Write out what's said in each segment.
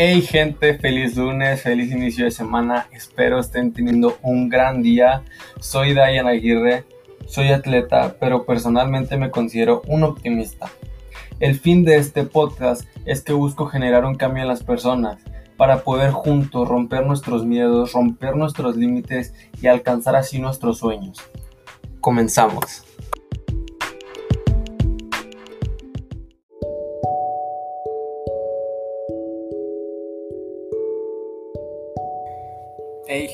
Hey gente, feliz lunes, feliz inicio de semana. Espero estén teniendo un gran día. Soy Dayan Aguirre, soy atleta, pero personalmente me considero un optimista. El fin de este podcast es que busco generar un cambio en las personas para poder juntos romper nuestros miedos, romper nuestros límites y alcanzar así nuestros sueños. Comenzamos.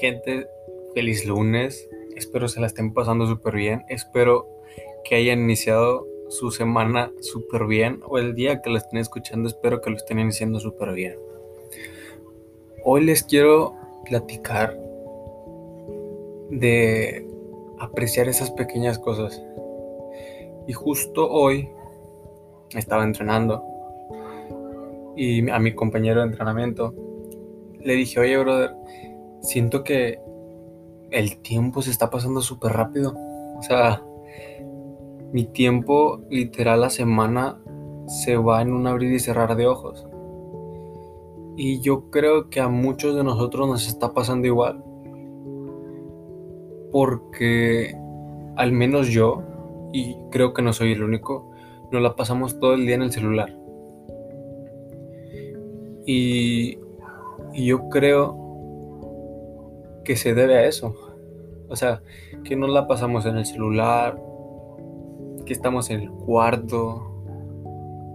Gente, feliz lunes. Espero se la estén pasando súper bien. Espero que hayan iniciado su semana súper bien. O el día que la estén escuchando, espero que lo estén iniciando súper bien. Hoy les quiero platicar de apreciar esas pequeñas cosas. Y justo hoy estaba entrenando y a mi compañero de entrenamiento le dije, oye brother, siento que el tiempo se está pasando súper rápido. O sea, mi tiempo, literal, la semana se va en un abrir y cerrar de ojos. Y yo creo que a muchos de nosotros nos está pasando igual. Porque al menos yo, y creo que no soy el único, nos la pasamos todo el día en el celular. Y, y yo creo que se debe a eso. O sea, que no la pasamos en el celular, que estamos en el cuarto,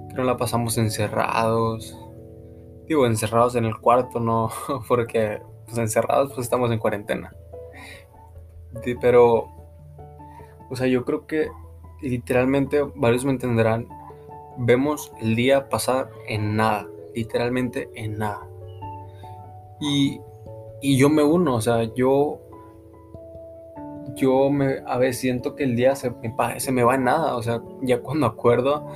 que no la pasamos encerrados. Digo, encerrados en el cuarto, no, porque pues, encerrados pues estamos en cuarentena. Pero, o sea, yo creo que literalmente, varios me entenderán, vemos el día pasar en nada, literalmente en nada. Y y yo me uno, o sea, yo, yo me, a veces siento que el día se me, se me va en nada, o sea, ya cuando acuerdo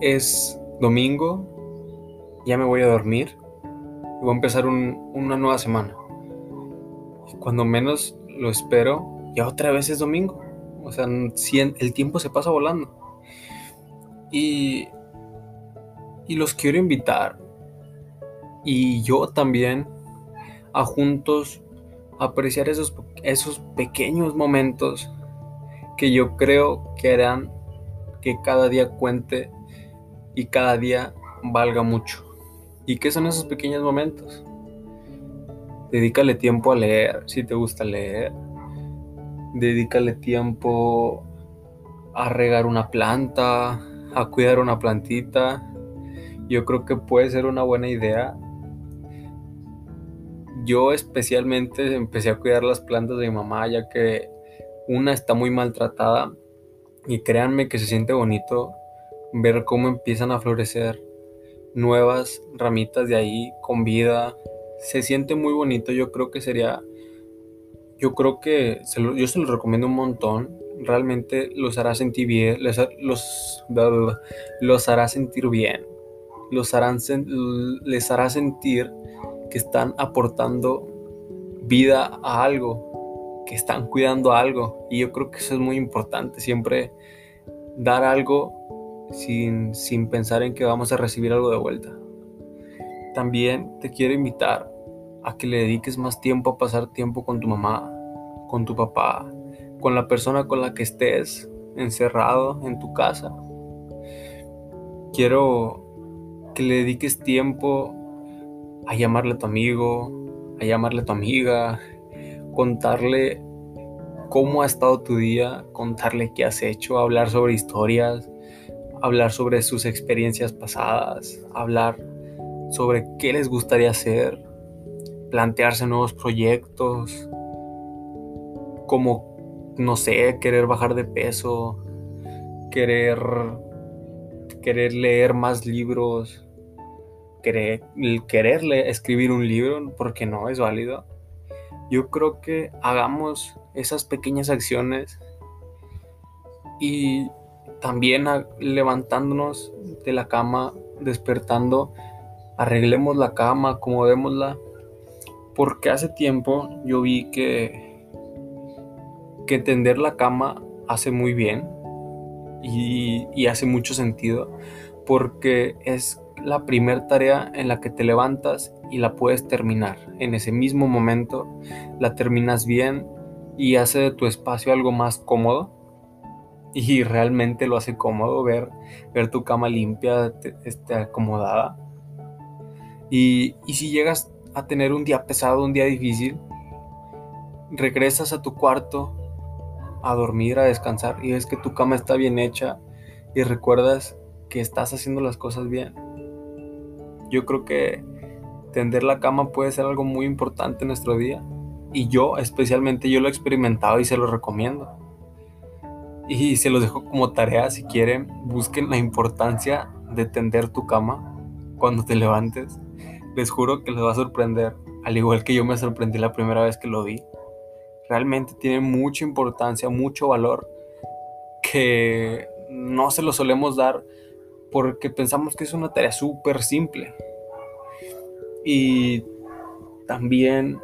es domingo, ya me voy a dormir y voy a empezar una nueva semana. Cuando menos lo espero, ya otra vez es domingo. O sea, el tiempo se pasa volando. Y, y los quiero invitar. Y yo también a juntos apreciar esos, esos pequeños momentos que yo creo que harán que cada día cuente y cada día valga mucho. ¿Y qué son esos pequeños momentos? Dedícale tiempo a leer, si te gusta leer. Dedícale tiempo a regar una planta, a cuidar una plantita. Yo creo que puede ser una buena idea yo especialmente empecé a cuidar las plantas de mi mamá ya que una está muy maltratada y créanme que se siente bonito ver cómo empiezan a florecer nuevas ramitas de ahí con vida. Se siente muy bonito, yo creo que sería, yo creo que yo se los recomiendo un montón. Realmente los hará sentir bien, les, los, los hará sentir bien, los harán, les hará sentir que están aportando vida a algo, que están cuidando algo. Y yo creo que eso es muy importante, siempre dar algo sin, sin pensar en que vamos a recibir algo de vuelta. También te quiero invitar a que le dediques más tiempo a pasar tiempo con tu mamá, con tu papá, con la persona con la que estés encerrado en tu casa. Quiero que le dediques tiempo a llamarle a tu amigo, a llamarle a tu amiga, contarle cómo ha estado tu día, contarle qué has hecho, hablar sobre historias, hablar sobre sus experiencias pasadas, hablar sobre qué les gustaría hacer, plantearse nuevos proyectos, como, no sé, querer bajar de peso, querer, querer leer más libros, querer, quererle escribir un libro porque no es válido. Yo creo que hagamos esas pequeñas acciones y también levantándonos de la cama, despertando, arreglemos la cama, acomodémosla, porque hace tiempo yo vi que, que tender la cama hace muy bien y hace mucho sentido, porque es la primera tarea en la que te levantas y la puedes terminar. En ese mismo momento la terminas bien y hace de tu espacio algo más cómodo. Y realmente lo hace cómodo ver, ver tu cama limpia, este, acomodada. Y, y si llegas a tener un día pesado, un día difícil, regresas a tu cuarto a dormir, a descansar y ves que tu cama está bien hecha y recuerdas que estás haciendo las cosas bien. Yo creo que tender la cama puede ser algo muy importante en nuestro día y yo especialmente yo lo he experimentado y se lo recomiendo. Y se los dejo como tarea si quieren, busquen la importancia de tender tu cama cuando te levantes. Les juro que les va a sorprender, al igual que yo me sorprendí la primera vez que lo vi realmente tiene mucha importancia, mucho valor que no se lo solemos dar porque pensamos que es una tarea súper simple. Y también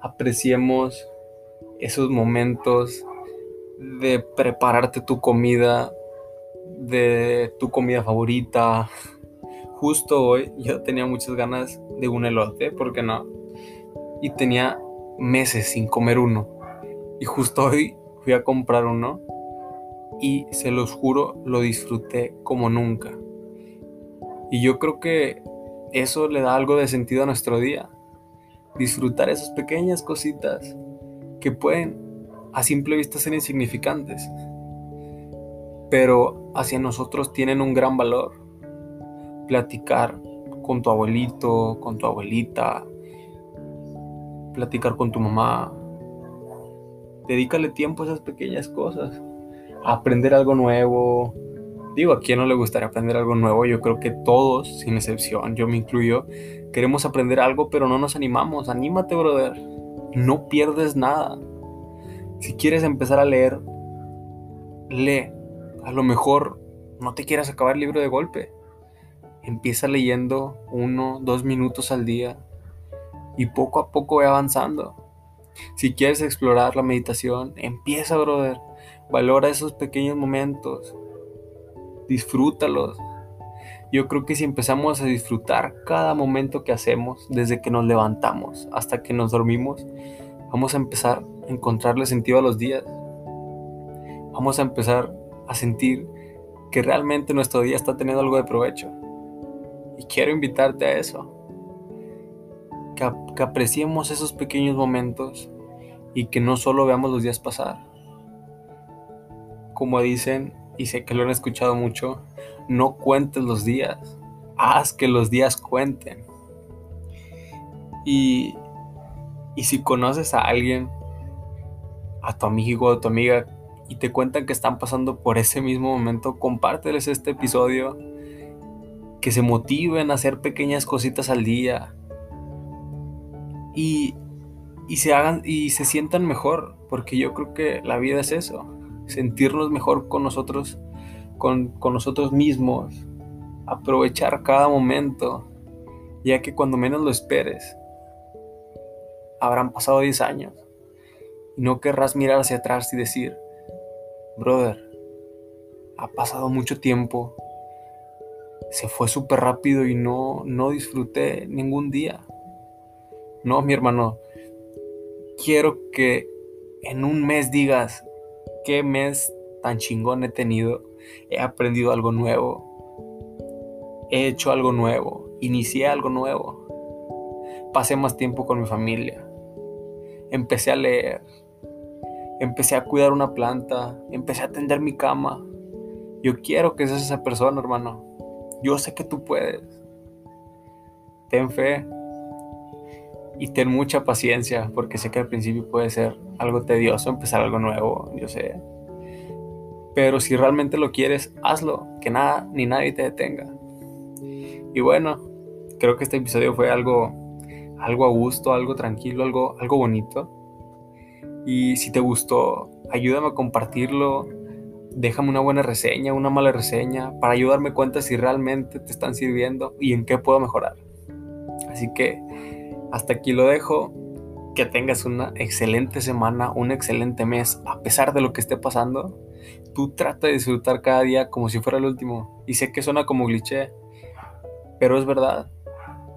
apreciemos esos momentos de prepararte tu comida, de tu comida favorita. Justo hoy yo tenía muchas ganas de un elote, ¿por qué no? Y tenía meses sin comer uno. Y justo hoy fui a comprar uno y se los juro, lo disfruté como nunca. Y yo creo que eso le da algo de sentido a nuestro día. Disfrutar esas pequeñas cositas que pueden a simple vista ser insignificantes, pero hacia nosotros tienen un gran valor. Platicar con tu abuelito, con tu abuelita, platicar con tu mamá, Dedícale tiempo a esas pequeñas cosas. A aprender algo nuevo. Digo, ¿a quién no le gustaría aprender algo nuevo? Yo creo que todos, sin excepción, yo me incluyo, queremos aprender algo, pero no nos animamos. Anímate, brother. No pierdes nada. Si quieres empezar a leer, lee. A lo mejor no te quieras acabar el libro de golpe. Empieza leyendo uno, dos minutos al día y poco a poco ve avanzando. Si quieres explorar la meditación, empieza, brother. Valora esos pequeños momentos. Disfrútalos. Yo creo que si empezamos a disfrutar cada momento que hacemos, desde que nos levantamos hasta que nos dormimos, vamos a empezar a encontrarle sentido a los días. Vamos a empezar a sentir que realmente nuestro día está teniendo algo de provecho. Y quiero invitarte a eso que, apreciemos esos pequeños momentos y que no solo veamos los días pasar. Como dicen, y sé que lo han escuchado mucho, no cuentes los días, haz que los días cuenten. Y, y si conoces a alguien, a tu amigo o a tu amiga, y te cuentan que están pasando por ese mismo momento, compárteles este episodio, que se motiven a hacer pequeñas cositas al día, y, se hagan y se sientan mejor, porque yo creo que la vida es eso, sentirnos mejor con nosotros, con, con nosotros mismos, aprovechar cada momento, ya que cuando menos lo esperes, habrán pasado 10 años y no querrás mirar hacia atrás y decir, brother, ha pasado mucho tiempo, se fue súper rápido y no, no disfruté ningún día. No, mi hermano. Quiero que en un mes digas qué mes tan chingón he tenido. He aprendido algo nuevo. He hecho algo nuevo. Inicié algo nuevo. Pasé más tiempo con mi familia. Empecé a leer. Empecé a cuidar una planta. Empecé a tender mi cama. Yo quiero que seas esa persona, hermano. Yo sé que tú puedes. Ten fe y ten mucha paciencia porque sé que al principio puede ser algo tedioso empezar algo nuevo, yo sé. Pero si realmente lo quieres, hazlo, que nada ni nadie te detenga. Y bueno, creo que este episodio fue algo algo a gusto, algo tranquilo, algo algo bonito. Y si te gustó, ayúdame a compartirlo. Déjame una buena reseña, una mala reseña, para ayudarme cuenta si realmente te están sirviendo y en qué puedo mejorar. Así que hasta aquí lo dejo. Que tengas una excelente semana, un excelente mes, a pesar de lo que esté pasando. Tú trata de disfrutar cada día como si fuera el último. Y sé que suena como cliché, Pero es verdad,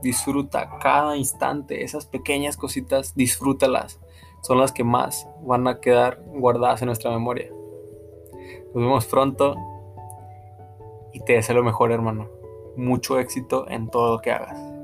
disfruta cada instante, esas pequeñas cositas, disfrútalas. Son las que más van a quedar guardadas en nuestra memoria. Nos vemos pronto y te deseo lo mejor, hermano. Mucho éxito en todo lo que hagas.